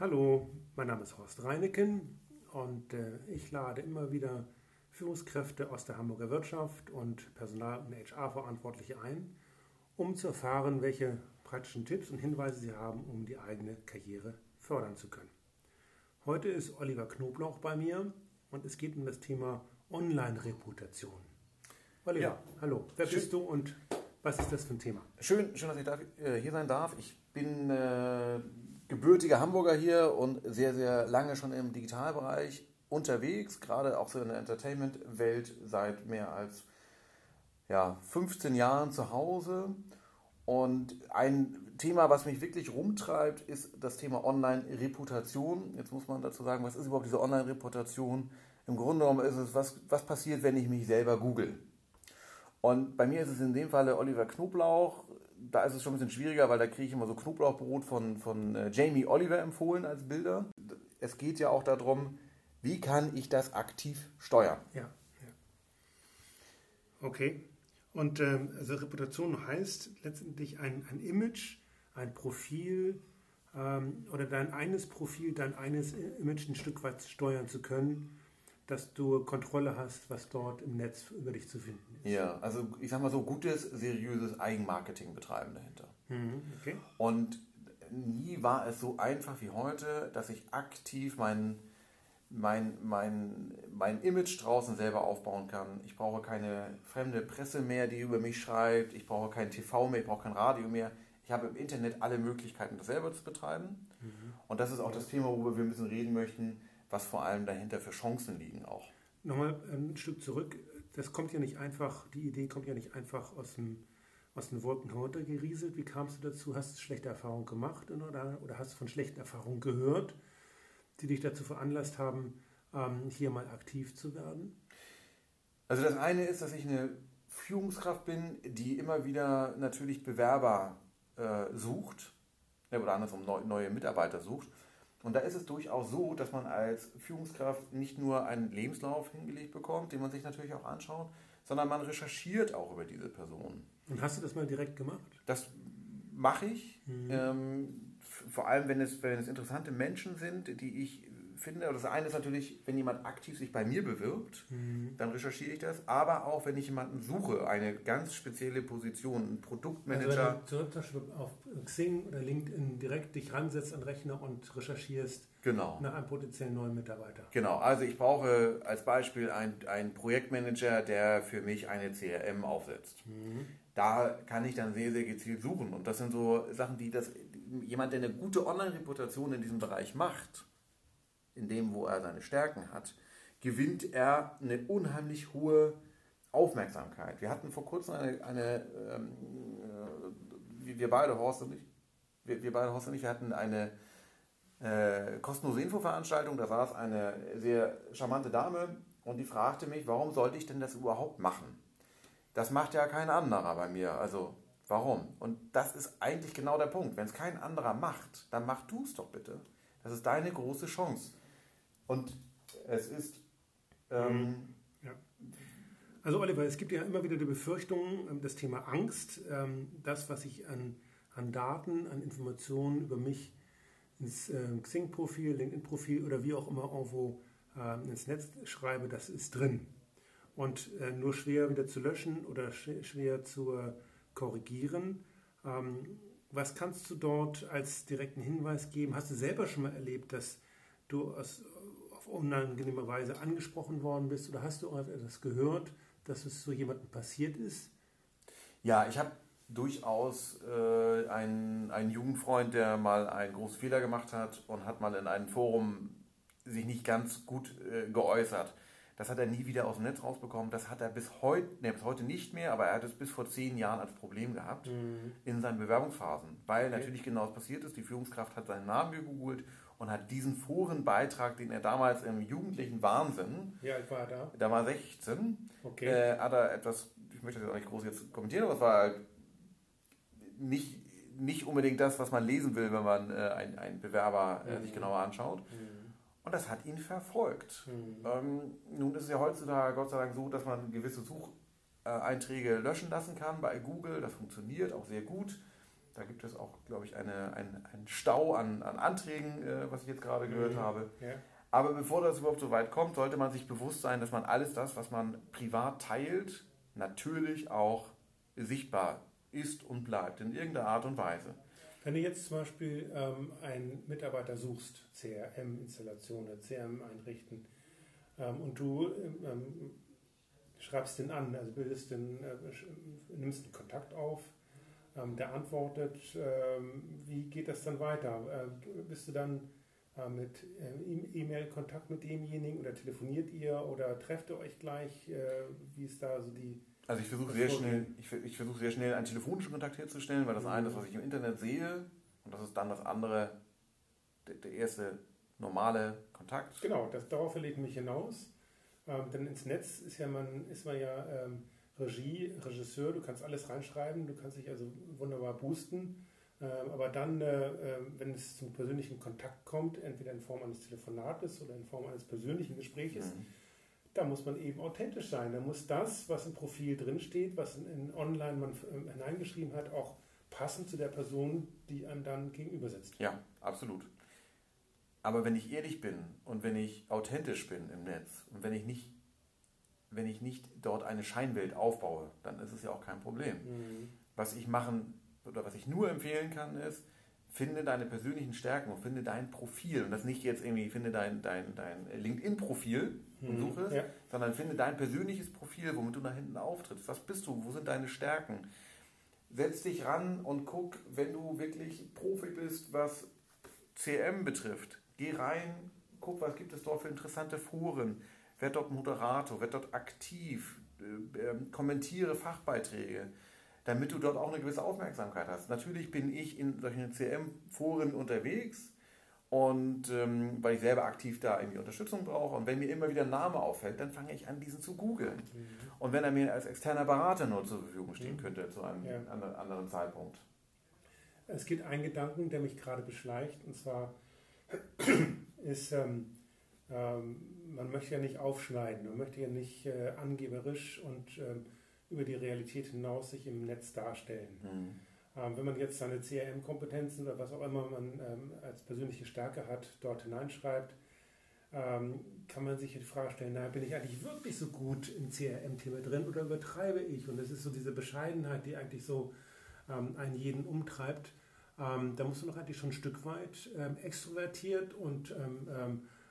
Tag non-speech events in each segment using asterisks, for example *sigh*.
Hallo, mein Name ist Horst Reineken und äh, ich lade immer wieder Führungskräfte aus der Hamburger Wirtschaft und Personal- und HR-Verantwortliche ein, um zu erfahren, welche praktischen Tipps und Hinweise sie haben, um die eigene Karriere fördern zu können. Heute ist Oliver Knoblauch bei mir und es geht um das Thema Online-Reputation. Oliver, ja. hallo, wer schön. bist du und was ist das für ein Thema? Schön, schön dass ich da, äh, hier sein darf. Ich bin äh, gebürtiger Hamburger hier und sehr, sehr lange schon im Digitalbereich unterwegs, gerade auch so in der Entertainment-Welt seit mehr als ja, 15 Jahren zu Hause. Und ein Thema, was mich wirklich rumtreibt, ist das Thema Online-Reputation. Jetzt muss man dazu sagen, was ist überhaupt diese Online-Reputation? Im Grunde genommen ist es, was, was passiert, wenn ich mich selber google. Und bei mir ist es in dem Falle Oliver Knoblauch, da ist es schon ein bisschen schwieriger, weil da kriege ich immer so Knoblauchbrot von, von äh, Jamie Oliver empfohlen als Bilder. Es geht ja auch darum, wie kann ich das aktiv steuern? Ja. ja. Okay. Und ähm, also Reputation heißt letztendlich ein, ein Image, ein Profil ähm, oder dein eines Profil, dein eines Image ein Stück weit steuern zu können dass du Kontrolle hast, was dort im Netz über dich zu finden ist. Ja, also ich sag mal so, gutes, seriöses Eigenmarketing betreiben dahinter. Mhm, okay. Und nie war es so einfach wie heute, dass ich aktiv mein, mein, mein, mein Image draußen selber aufbauen kann. Ich brauche keine fremde Presse mehr, die über mich schreibt. Ich brauche kein TV mehr, ich brauche kein Radio mehr. Ich habe im Internet alle Möglichkeiten, das selber zu betreiben. Mhm. Und das ist auch das Thema, worüber wir ein bisschen reden möchten was vor allem dahinter für Chancen liegen auch. Nochmal ein Stück zurück. Das kommt ja nicht einfach, die Idee kommt ja nicht einfach aus, dem, aus den Wolken heruntergerieselt. Wie kamst du dazu? Hast du schlechte Erfahrungen gemacht oder, oder hast du von schlechten Erfahrungen gehört, die dich dazu veranlasst haben, ähm, hier mal aktiv zu werden? Also das eine ist, dass ich eine Führungskraft bin, die immer wieder natürlich Bewerber äh, sucht oder andersrum neue Mitarbeiter sucht. Und da ist es durchaus so, dass man als Führungskraft nicht nur einen Lebenslauf hingelegt bekommt, den man sich natürlich auch anschaut, sondern man recherchiert auch über diese Person. Und hast du das mal direkt gemacht? Das mache ich. Mhm. Ähm, vor allem, wenn es, wenn es interessante Menschen sind, die ich finde, das eine ist natürlich, wenn jemand aktiv sich bei mir bewirbt, mhm. dann recherchiere ich das, aber auch wenn ich jemanden suche, eine ganz spezielle Position, ein Produktmanager. Also wenn du zum Beispiel auf Xing oder LinkedIn direkt dich ransetzt an den Rechner und recherchierst genau. nach einem potenziellen neuen Mitarbeiter. Genau, also ich brauche als Beispiel einen Projektmanager, der für mich eine CRM aufsetzt. Mhm. Da kann ich dann sehr, sehr gezielt suchen. Und das sind so Sachen, die das, jemand, der eine gute Online-Reputation in diesem Bereich macht, in dem, wo er seine Stärken hat, gewinnt er eine unheimlich hohe Aufmerksamkeit. Wir hatten vor kurzem eine, eine ähm, äh, wir beide, Horst und ich, wir, wir beide, Horst und ich, wir hatten eine äh, kostenlose Infoveranstaltung, da saß eine sehr charmante Dame und die fragte mich, warum sollte ich denn das überhaupt machen? Das macht ja kein anderer bei mir, also warum? Und das ist eigentlich genau der Punkt. Wenn es kein anderer macht, dann mach du es doch bitte. Das ist deine große Chance. Und es ist. Ähm, ja. Also, Oliver, es gibt ja immer wieder die Befürchtung, ähm, das Thema Angst, ähm, das, was ich an, an Daten, an Informationen über mich ins ähm, Xing-Profil, LinkedIn-Profil oder wie auch immer irgendwo ins Netz schreibe, das ist drin. Und äh, nur schwer wieder zu löschen oder schwer zu äh, korrigieren. was kannst du dort als direkten Hinweis geben? Hast du selber schon mal erlebt, dass du aus unangenehme Weise angesprochen worden bist oder hast du etwas gehört, dass es so jemandem passiert ist? Ja, ich habe durchaus äh, einen, einen Jugendfreund, der mal einen großen Fehler gemacht hat und hat mal in einem Forum sich nicht ganz gut äh, geäußert. Das hat er nie wieder aus dem Netz rausbekommen. Das hat er bis heute, nee, bis heute nicht mehr, aber er hat es bis vor zehn Jahren als Problem gehabt mhm. in seinen Bewerbungsphasen. Weil okay. natürlich genau das passiert ist. Die Führungskraft hat seinen Namen gegoogelt und hat diesen Forenbeitrag, den er damals im jugendlichen Wahnsinn, ja, ich war da, da war 16, okay. äh, hat er etwas, ich möchte das auch nicht groß jetzt kommentieren, aber es war halt nicht, nicht unbedingt das, was man lesen will, wenn man äh, einen, einen Bewerber äh, mhm. sich genauer anschaut. Mhm. Und das hat ihn verfolgt. Mhm. Ähm, nun ist es ja heutzutage Gott sei Dank so, dass man gewisse Sucheinträge löschen lassen kann bei Google. Das funktioniert auch sehr gut. Da gibt es auch, glaube ich, eine, ein, einen Stau an, an Anträgen, äh, was ich jetzt gerade gehört mhm. habe. Ja. Aber bevor das überhaupt so weit kommt, sollte man sich bewusst sein, dass man alles das, was man privat teilt, natürlich auch sichtbar ist und bleibt in irgendeiner Art und Weise. Wenn du jetzt zum Beispiel ähm, einen Mitarbeiter suchst, CRM-Installationen, CRM einrichten, ähm, und du ähm, schreibst den an, also bildest den, äh, nimmst einen Kontakt auf, ähm, der antwortet, ähm, wie geht das dann weiter? Äh, bist du dann mit äh, E-Mail-Kontakt mit demjenigen oder telefoniert ihr oder trefft ihr euch gleich? Äh, wie ist da so die also ich versuche sehr schnell, ich, ich versuche sehr schnell einen telefonischen Kontakt herzustellen, weil das mhm. eine ist, was ich im Internet sehe, und das ist dann das andere, der, der erste normale Kontakt. Genau, das, darauf verlegt mich hinaus. Ähm, denn ins Netz ist, ja man, ist man ja ähm, Regie, Regisseur, du kannst alles reinschreiben, du kannst dich also wunderbar boosten. Ähm, aber dann, äh, äh, wenn es zum persönlichen Kontakt kommt, entweder in Form eines Telefonates oder in Form eines persönlichen Gespräches, mhm da muss man eben authentisch sein. Da muss das, was im Profil drinsteht, was in, in online man äh, hineingeschrieben hat, auch passen zu der Person, die einem dann gegenüber sitzt. Ja, absolut. Aber wenn ich ehrlich bin und wenn ich authentisch bin im Netz und wenn ich nicht, wenn ich nicht dort eine Scheinwelt aufbaue, dann ist es ja auch kein Problem. Mhm. Was ich machen oder was ich nur empfehlen kann, ist, finde deine persönlichen Stärken und finde dein Profil. Und das nicht jetzt irgendwie, finde dein, dein, dein LinkedIn-Profil und mhm, suche es, ja. sondern finde dein persönliches Profil, womit du nach hinten auftrittst. Was bist du? Wo sind deine Stärken? Setz dich ran und guck, wenn du wirklich Profi bist, was CM betrifft. Geh rein, guck, was gibt es dort für interessante Foren. Werd dort Moderator, werd dort aktiv, äh, äh, kommentiere Fachbeiträge damit du dort auch eine gewisse Aufmerksamkeit hast. Natürlich bin ich in solchen CM-Foren unterwegs und ähm, weil ich selber aktiv da irgendwie Unterstützung brauche und wenn mir immer wieder ein Name auffällt, dann fange ich an, diesen zu googeln. Mhm. Und wenn er mir als externer Berater nur zur Verfügung stehen mhm. könnte zu einem ja. anderen Zeitpunkt. Es gibt einen Gedanken, der mich gerade beschleicht, und zwar *clears throat* ist, ähm, ähm, man möchte ja nicht aufschneiden, man möchte ja nicht äh, angeberisch und ähm, über die Realität hinaus sich im Netz darstellen. Mhm. Ähm, wenn man jetzt seine CRM-Kompetenzen oder was auch immer man ähm, als persönliche Stärke hat, dort hineinschreibt, ähm, kann man sich die Frage stellen, na, bin ich eigentlich wirklich so gut im CRM-Thema drin oder übertreibe ich? Und es ist so diese Bescheidenheit, die eigentlich so ähm, einen jeden umtreibt. Ähm, da muss man doch eigentlich schon ein Stück weit ähm, extrovertiert und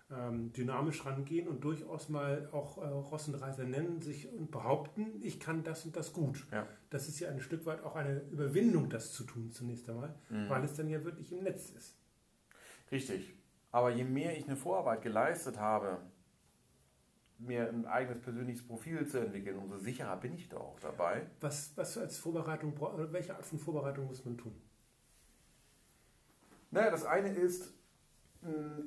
ähm, dynamisch rangehen und durchaus mal auch äh, Ross und Reiser nennen, sich und behaupten, ich kann das und das gut. Ja. Das ist ja ein Stück weit auch eine Überwindung, das zu tun zunächst einmal, mhm. weil es dann ja wirklich im Netz ist. Richtig. Aber je mehr ich eine Vorarbeit geleistet habe, mir ein eigenes persönliches Profil zu entwickeln, umso sicherer bin ich da auch dabei. Was, was als Vorbereitung, welche Art von Vorbereitung muss man tun? Naja, das eine ist,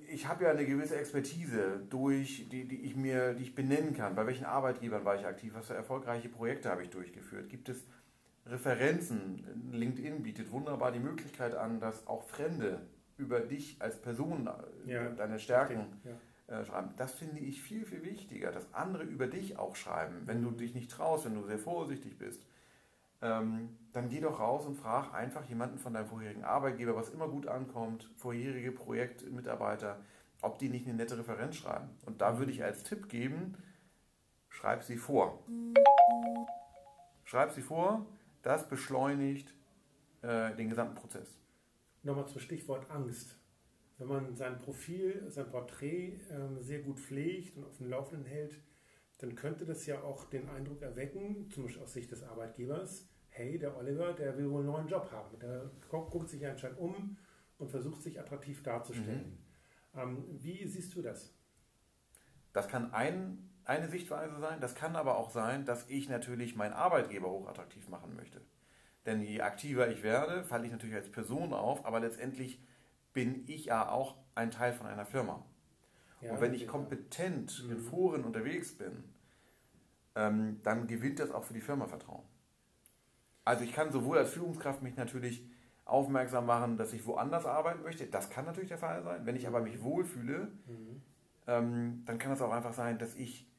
ich habe ja eine gewisse Expertise, durch, die, die, ich mir, die ich benennen kann. Bei welchen Arbeitgebern war ich aktiv? Was für erfolgreiche Projekte habe ich durchgeführt? Gibt es Referenzen? LinkedIn bietet wunderbar die Möglichkeit an, dass auch Fremde über dich als Person, äh, ja. deine Stärken ja. äh, schreiben. Das finde ich viel, viel wichtiger, dass andere über dich auch schreiben. Wenn du dich nicht traust, wenn du sehr vorsichtig bist, ähm, dann geh doch raus und frag einfach jemanden von deinem vorherigen Arbeitgeber, was immer gut ankommt, vorherige Projektmitarbeiter, ob die nicht eine nette Referenz schreiben. Und da würde ich als Tipp geben, schreib sie vor. Schreib sie vor, das beschleunigt äh, den gesamten Prozess. Nochmal zum Stichwort Angst. Wenn man sein Profil, sein Porträt äh, sehr gut pflegt und auf dem Laufenden hält, dann könnte das ja auch den Eindruck erwecken, zum Beispiel aus Sicht des Arbeitgebers, hey, der Oliver, der will wohl einen neuen Job haben. Der guckt sich anscheinend um und versucht sich attraktiv darzustellen. Mhm. Ähm, wie siehst du das? Das kann ein, eine Sichtweise sein, das kann aber auch sein, dass ich natürlich meinen Arbeitgeber hochattraktiv machen möchte. Denn je aktiver ich werde, falle ich natürlich als Person auf, aber letztendlich bin ich ja auch ein Teil von einer Firma. Ja, und wenn ich kompetent ja. in mhm. Foren unterwegs bin, ähm, dann gewinnt das auch für die Firma Vertrauen. Also ich kann sowohl als Führungskraft mich natürlich aufmerksam machen, dass ich woanders arbeiten möchte. Das kann natürlich der Fall sein. Wenn ich aber mich wohlfühle, mhm. ähm, dann kann es auch einfach sein, dass ich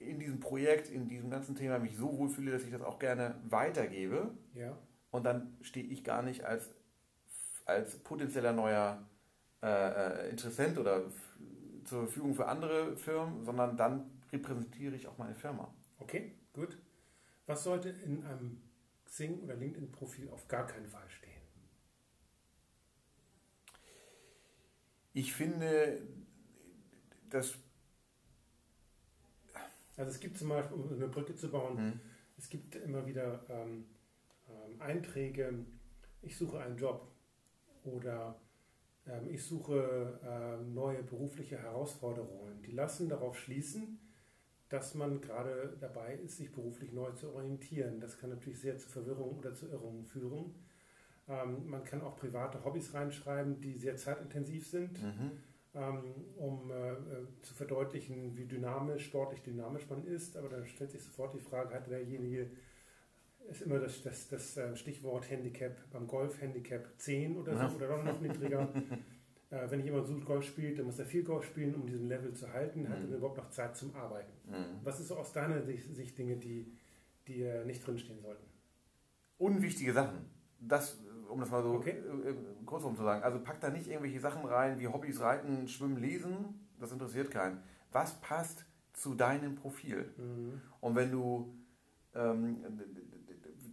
in diesem Projekt, in diesem ganzen Thema mich so wohlfühle, dass ich das auch gerne weitergebe. Ja. und dann stehe ich gar nicht als, als potenzieller neuer äh, äh Interessent oder zur Verfügung für andere Firmen, sondern dann repräsentiere ich auch meine Firma. Okay, gut. Was sollte in einem Xing oder LinkedIn-Profil auf gar keinen Fall stehen? Ich finde, dass. Also es gibt zum Beispiel, um eine Brücke zu bauen, hm. es gibt immer wieder ähm, ähm, Einträge, ich suche einen Job oder ähm, ich suche ähm, neue berufliche Herausforderungen. Die lassen darauf schließen, dass man gerade dabei ist, sich beruflich neu zu orientieren. Das kann natürlich sehr zu Verwirrung oder zu Irrungen führen. Ähm, man kann auch private Hobbys reinschreiben, die sehr zeitintensiv sind, mhm. ähm, um äh, äh, zu verdeutlichen, wie dynamisch, sportlich dynamisch man ist. Aber dann stellt sich sofort die Frage, hat derjenige, ist immer das, das, das äh, Stichwort Handicap beim Golf, Handicap 10 oder so, ja. oder noch niedriger. *laughs* Äh, wenn jemand so Golf spielt, dann muss er viel Golf spielen, um diesen Level zu halten. Hat mhm. er überhaupt noch Zeit zum Arbeiten? Mhm. Was ist so aus deiner Sicht Dinge, die, die äh, nicht drinstehen sollten? Unwichtige Sachen. Das, um das mal so okay. äh, kurzum zu sagen. Also pack da nicht irgendwelche Sachen rein wie Hobbys, Reiten, Schwimmen, Lesen. Das interessiert keinen. Was passt zu deinem Profil? Mhm. Und wenn du ähm,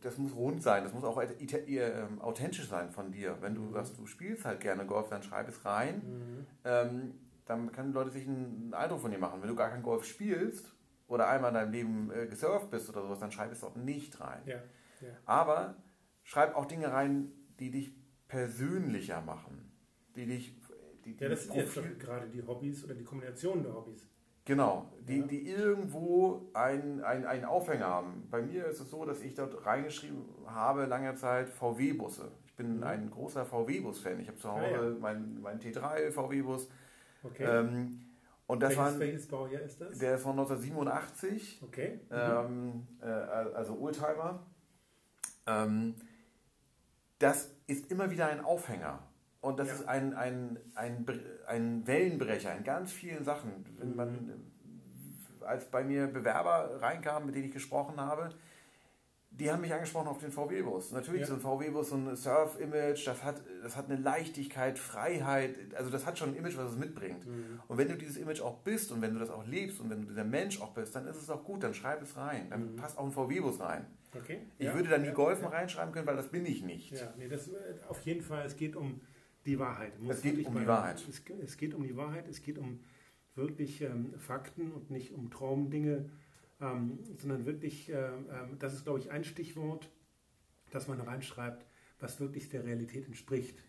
das muss rund sein, das muss auch ähm, authentisch sein von dir. Wenn du mhm. sagst, du spielst halt gerne Golf, dann schreib es rein. Mhm. Ähm, dann können Leute sich einen Eindruck von dir machen. Wenn du gar kein Golf spielst oder einmal in deinem Leben äh, gesurft bist oder sowas, dann schreib es auch nicht rein. Ja. Ja. Aber schreib auch Dinge rein, die dich persönlicher machen. Die dich. Die, die ja, das sind jetzt gerade die Hobbys oder die Kombination der Hobbys. Genau, die, die irgendwo einen ein Aufhänger haben. Bei mir ist es so, dass ich dort reingeschrieben habe, lange Zeit VW-Busse. Ich bin mhm. ein großer VW-Bus-Fan. Ich habe zu Hause ah, ja. meinen mein T3 VW-Bus. Okay. Ähm, und das welches, welches Baujahr ist das? Der ist von 1987. Okay. Mhm. Ähm, äh, also Oldtimer. Ähm, das ist immer wieder ein Aufhänger. Und das ja. ist ein, ein, ein, ein Wellenbrecher in ganz vielen Sachen. Wenn man, mhm. als bei mir Bewerber reinkamen, mit denen ich gesprochen habe, die haben mich angesprochen auf den VW-Bus. Natürlich ja. so ein VW-Bus, so ein Surf-Image, das hat, das hat eine Leichtigkeit, Freiheit, also das hat schon ein Image, was es mitbringt. Mhm. Und wenn du dieses Image auch bist und wenn du das auch lebst und wenn du dieser Mensch auch bist, dann ist es auch gut, dann schreib es rein. Dann mhm. passt auch ein VW-Bus rein. Okay. Ich ja. würde da nie ja. Golfen reinschreiben können, weil das bin ich nicht. Ja, nee, das, auf jeden Fall, es geht um die Wahrheit. es geht um die Wahrheit. Es, es, geht um die Wahrheit, es geht um wirklich ähm, Fakten und nicht um Traumdinge, ähm, sondern wirklich, äh, äh, das ist, glaube ich, ein Stichwort, das man reinschreibt, was wirklich der Realität entspricht.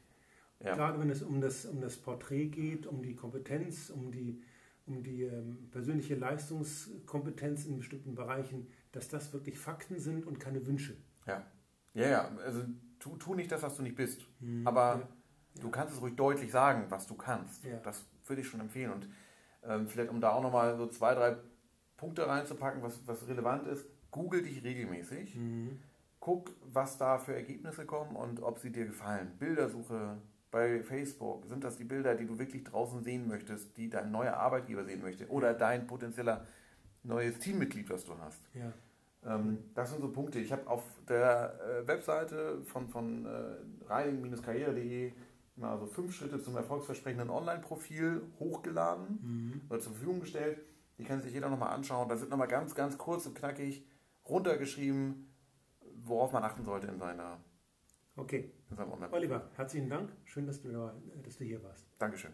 Ja. Gerade wenn es um das, um das Porträt geht, um die Kompetenz, um die, um die ähm, persönliche Leistungskompetenz in bestimmten Bereichen, dass das wirklich Fakten sind und keine Wünsche. Ja, ja, ja. Also tu, tu nicht das, was du nicht bist. Hm, aber ja. Du kannst es ruhig deutlich sagen, was du kannst. Ja. Das würde ich schon empfehlen. Und ähm, vielleicht, um da auch nochmal so zwei, drei Punkte reinzupacken, was, was relevant ist, google dich regelmäßig. Mhm. Guck, was da für Ergebnisse kommen und ob sie dir gefallen. Bildersuche bei Facebook. Sind das die Bilder, die du wirklich draußen sehen möchtest, die dein neuer Arbeitgeber sehen möchte? Oder dein potenzieller neues Teammitglied, was du hast? Ja. Ähm, das sind so Punkte. Ich habe auf der äh, Webseite von, von äh, reinigen-karriere.de also fünf Schritte zum erfolgsversprechenden Online-Profil hochgeladen mhm. oder zur Verfügung gestellt. Die kann sich jeder nochmal anschauen. Da sind nochmal ganz, ganz kurz und knackig runtergeschrieben, worauf man achten sollte in seiner Okay. In seinem Online-Profil. Oliver, herzlichen Dank. Schön, dass du, dass du hier warst. Dankeschön.